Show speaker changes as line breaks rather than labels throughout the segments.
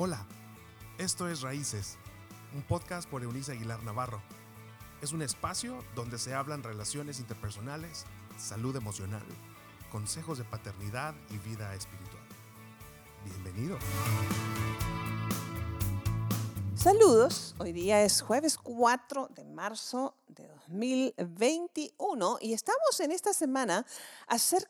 Hola, esto es Raíces, un podcast por Eunice Aguilar Navarro. Es un espacio donde se hablan relaciones interpersonales, salud emocional, consejos de paternidad y vida espiritual. Bienvenido.
Saludos, hoy día es jueves 4 de marzo de 2021 y estamos en esta semana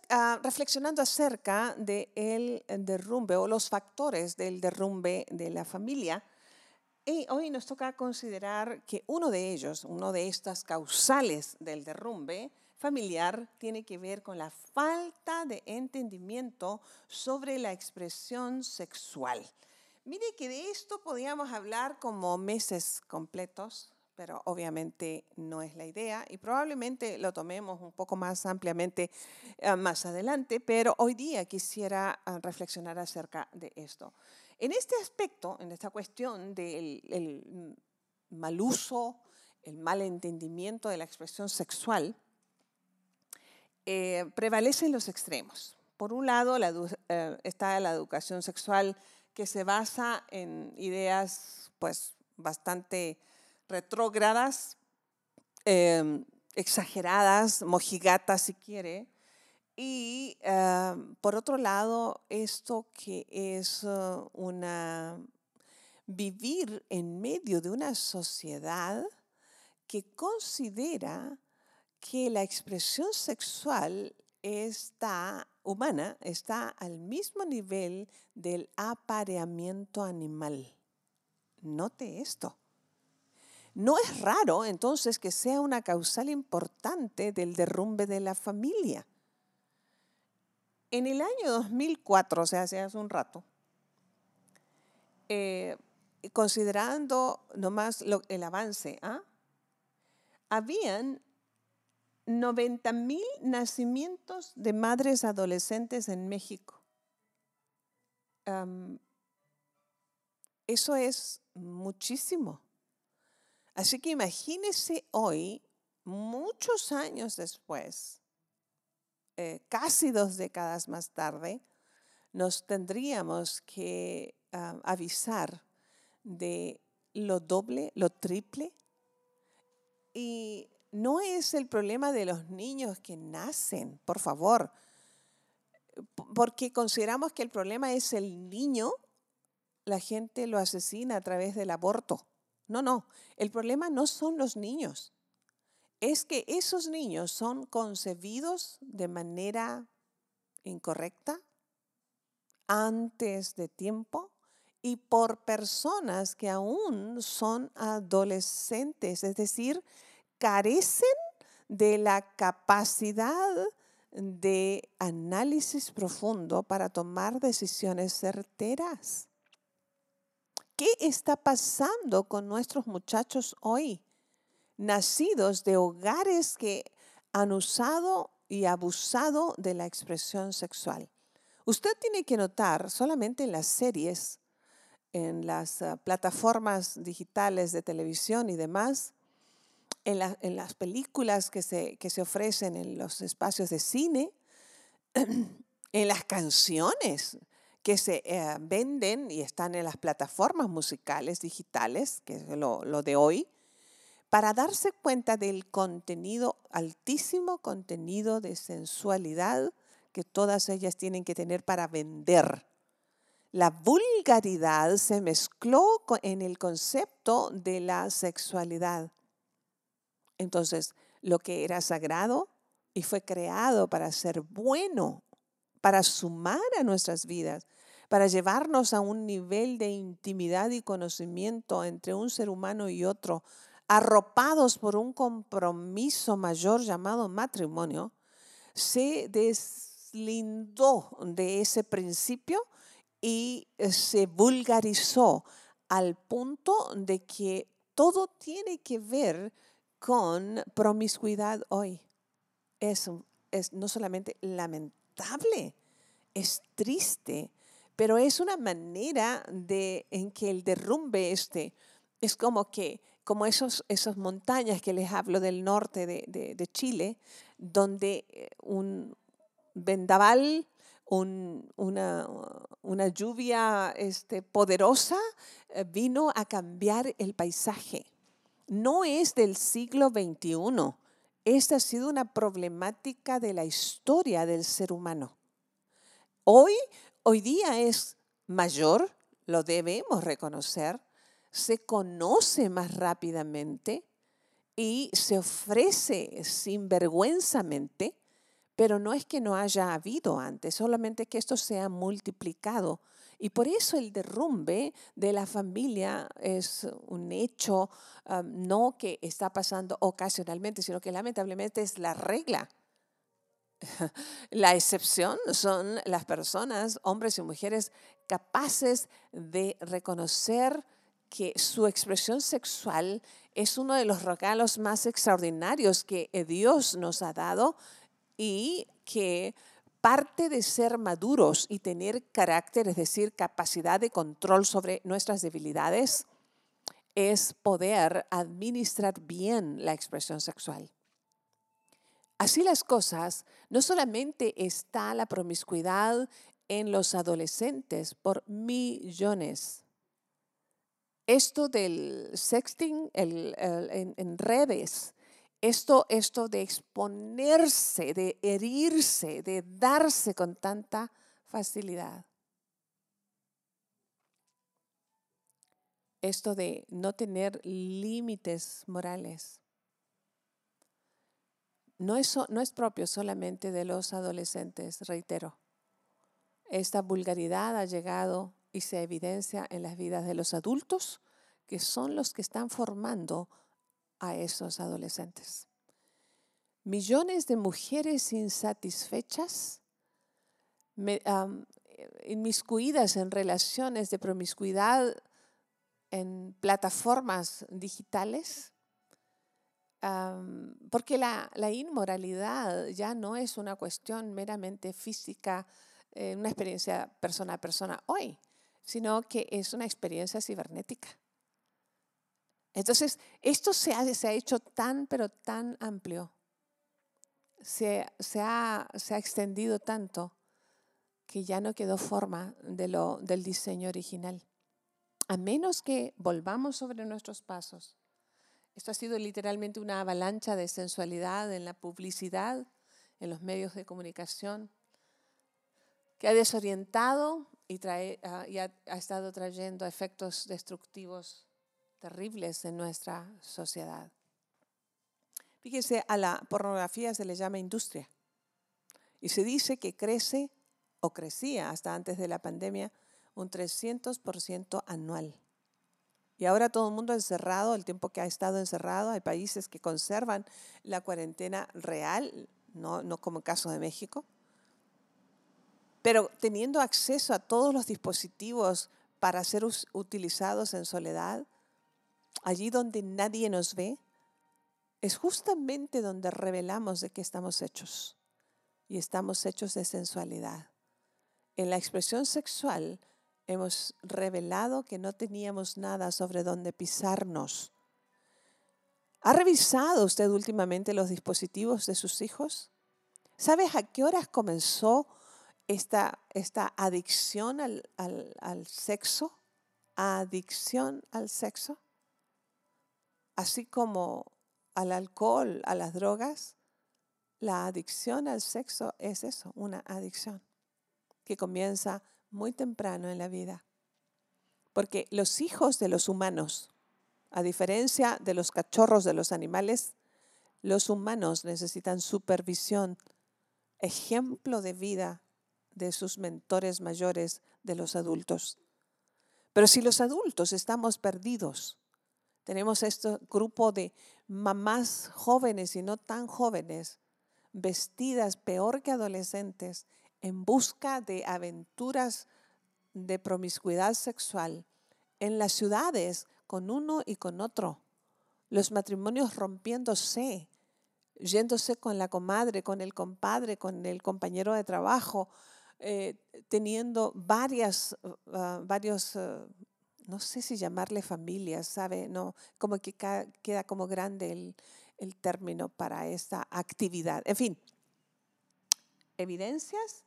ah, reflexionando acerca del derrumbe o los factores del derrumbe de la familia. Y hoy nos toca considerar que uno de ellos, uno de estas causales del derrumbe familiar, tiene que ver con la falta de entendimiento sobre la expresión sexual. Mire que de esto podíamos hablar como meses completos, pero obviamente no es la idea y probablemente lo tomemos un poco más ampliamente eh, más adelante, pero hoy día quisiera ah, reflexionar acerca de esto. En este aspecto, en esta cuestión del mal uso, el mal entendimiento de la expresión sexual, eh, prevalecen los extremos. Por un lado eh, está la educación sexual que se basa en ideas pues bastante retrógradas, em, exageradas, mojigatas si quiere. Y em, por otro lado, esto que es uh, una vivir en medio de una sociedad que considera que la expresión sexual está humana está al mismo nivel del apareamiento animal. Note esto. No es raro entonces que sea una causal importante del derrumbe de la familia. En el año 2004, o sea, hace un rato, eh, considerando nomás el avance, ¿ah? habían 90 mil nacimientos de madres adolescentes en México. eso es muchísimo. Así que imagínese hoy, muchos años después, eh, casi dos décadas más tarde, nos tendríamos que avisar de lo doble, lo triple. Y no es el problema de los niños que nacen, por favor, porque consideramos que el problema es el niño, la gente lo asesina a través del aborto. No, no, el problema no son los niños, es que esos niños son concebidos de manera incorrecta, antes de tiempo y por personas que aún son adolescentes, es decir, carecen de la capacidad de análisis profundo para tomar decisiones certeras. ¿Qué está pasando con nuestros muchachos hoy? Nacidos de hogares que han usado y abusado de la expresión sexual. Usted tiene que notar solamente en las series, en las ah, plataformas digitales de televisión y demás, en, las películas que se, que se ofrecen en los espacios de cine, en las canciones que se eh, venden y están en las plataformas musicales digitales, que es lo, lo de hoy, para darse cuenta del contenido, altísimo contenido de sensualidad que todas ellas tienen que tener para vender. La vulgaridad se mezcló en el concepto de la sexualidad. Entonces, lo que era sagrado y fue creado para ser bueno, para sumar a nuestras vidas, para llevarnos a un nivel de intimidad y conocimiento entre un ser humano y otro, arropados por un compromiso mayor llamado matrimonio, se deslindó de ese principio y se vulgarizó al punto de que todo tiene que ver con promiscuidad hoy. Es, no solamente lamentable, es triste, pero es una manera de, en que el derrumbe este es como que, como esos, esas montañas que les hablo del norte de, de, de Chile, donde eh, un vendaval una, una, lluvia este, poderosa eh, vino a cambiar el paisaje. No es del siglo XXI. Esta ha sido una problemática de la historia del ser humano. Hoy, hoy día es mayor, lo debemos reconocer, se conoce más rápidamente y se ofrece sinvergüenzamente pero no es que no haya habido antes, solamente que esto se ha multiplicado. Y por eso el derrumbe de la familia es un hecho no que está pasando ocasionalmente, sino que lamentablemente es la regla. La excepción son las personas, hombres y mujeres, capaces de reconocer que su expresión sexual es uno de los regalos más extraordinarios que Dios nos ha dado y que parte de ser maduros y tener carácter, es decir, capacidad de control sobre nuestras debilidades, es poder administrar bien la expresión sexual. Así las cosas, no solamente está la promiscuidad en los adolescentes por millones. Esto del sexting en redes esto, esto de exponerse, de herirse, de darse con tanta facilidad. Esto de no tener límites morales. No es, no es propio solamente de los adolescentes, reitero. Esta vulgaridad ha llegado y se evidencia en las vidas de los adultos, que son los que están formando a esos adolescentes. Millones de mujeres insatisfechas, inmiscuidas en relaciones de promiscuidad en plataformas digitales, porque la, inmoralidad ya no es una cuestión meramente física, eh, una experiencia persona a persona hoy, sino que es una experiencia cibernética. Entonces, esto se ha, hecho tan, pero tan amplio, se, ha, extendido tanto que ya no quedó forma de lo, del diseño original. A menos que volvamos sobre nuestros pasos. Esto ha sido literalmente una avalancha de sensualidad en la publicidad, en los medios de comunicación, que ha desorientado y, ah, ha estado trayendo efectos destructivos terribles en nuestra sociedad. Fíjense, a la pornografía se le llama industria y se dice que crece o crecía hasta antes de la pandemia un 300% anual. Y ahora todo el mundo encerrado, el tiempo que ha estado encerrado, hay países que conservan la cuarentena real, no, no como el caso de México, pero teniendo acceso a todos los dispositivos para ser utilizados en soledad, allí donde nadie nos ve, es justamente donde revelamos de qué estamos hechos. Y estamos hechos de sensualidad. En la expresión sexual hemos revelado que no teníamos nada sobre dónde pisarnos. ¿Ha revisado usted últimamente los dispositivos de sus hijos? ¿Sabes a qué horas comenzó esta, esta adicción al, al sexo? ¿Adicción al sexo? Así como al alcohol, a las drogas, la adicción al sexo es eso, una adicción que comienza muy temprano en la vida. Porque los hijos de los humanos, a diferencia de los cachorros de los animales, los humanos necesitan supervisión, ejemplo de vida de sus mentores mayores, de los adultos. Pero si los adultos estamos perdidos, tenemos este grupo de mamás jóvenes y no tan jóvenes, vestidas peor que adolescentes, en busca de aventuras de promiscuidad sexual en las ciudades con uno y con otro. Los matrimonios rompiéndose, yéndose con la comadre, con el compadre, con el compañero de trabajo, eh, teniendo varias, ah, varios ah, no sé si llamarle familia, ¿sabe? No, como que queda como grande el, el término para esta actividad. En fin, evidencias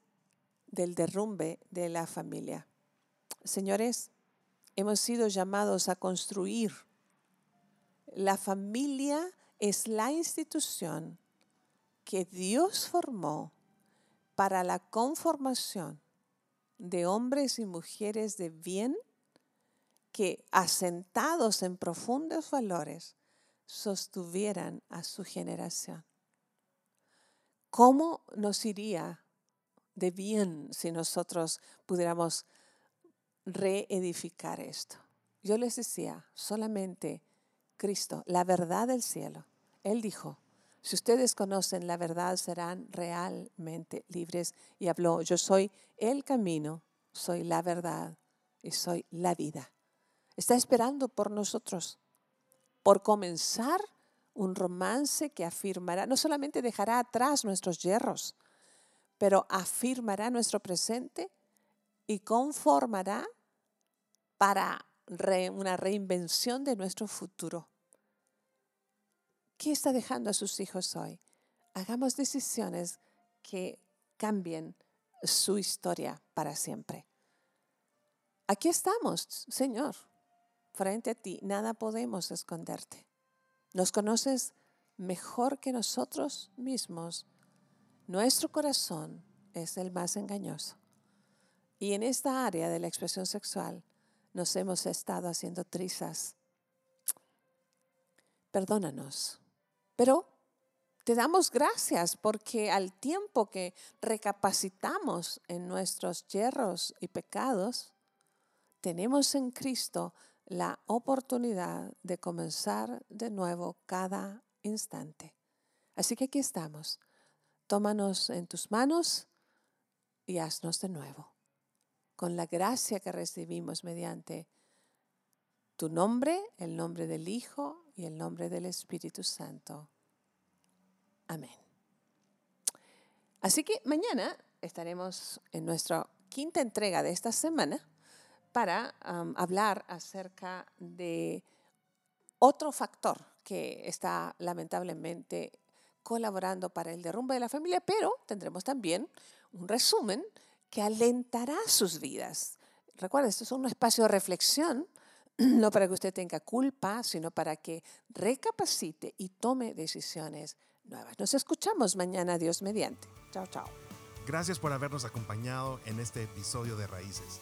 del derrumbe de la familia. Señores, hemos sido llamados a construir. La familia es la institución que Dios formó para la conformación de hombres y mujeres de bien que, asentados en profundos valores, sostuvieran a su generación. ¿Cómo nos iría de bien si nosotros pudiéramos reedificar esto? Yo les decía, solamente Cristo, la verdad del cielo. Él dijo, si ustedes conocen la verdad serán realmente libres. Y habló, yo soy el camino, soy la verdad y soy la vida. Está esperando por nosotros, por comenzar un romance que afirmará, no solamente dejará atrás nuestros hierros, pero afirmará nuestro presente y conformará para una reinvención de nuestro futuro. ¿Qué está dejando a sus hijos hoy? Hagamos decisiones que cambien su historia para siempre. Aquí estamos, Señor, frente a ti. Nada podemos esconderte. Nos conoces mejor que nosotros mismos. Nuestro corazón es el más engañoso. Y en esta área de la expresión sexual nos hemos estado haciendo trizas. Perdónanos. Pero te damos gracias porque al tiempo que recapacitamos en nuestros yerros y pecados, tenemos en Cristo la oportunidad de comenzar de nuevo cada instante. Así que aquí estamos. Tómanos en tus manos y haznos de nuevo. Con la gracia que recibimos mediante tu nombre, el nombre del Hijo y el nombre del Espíritu Santo. Amén. Así que mañana estaremos en nuestra quinta entrega de esta semana para hablar acerca de otro factor que está lamentablemente colaborando para el derrumbe de la familia, pero tendremos también un resumen que alentará sus vidas. Recuerda, esto es un espacio de reflexión, no para que usted tenga culpa, sino para que recapacite y tome decisiones nuevas. Nos escuchamos mañana, Dios mediante. Chao, chao.
Gracias por habernos acompañado en este episodio de Raíces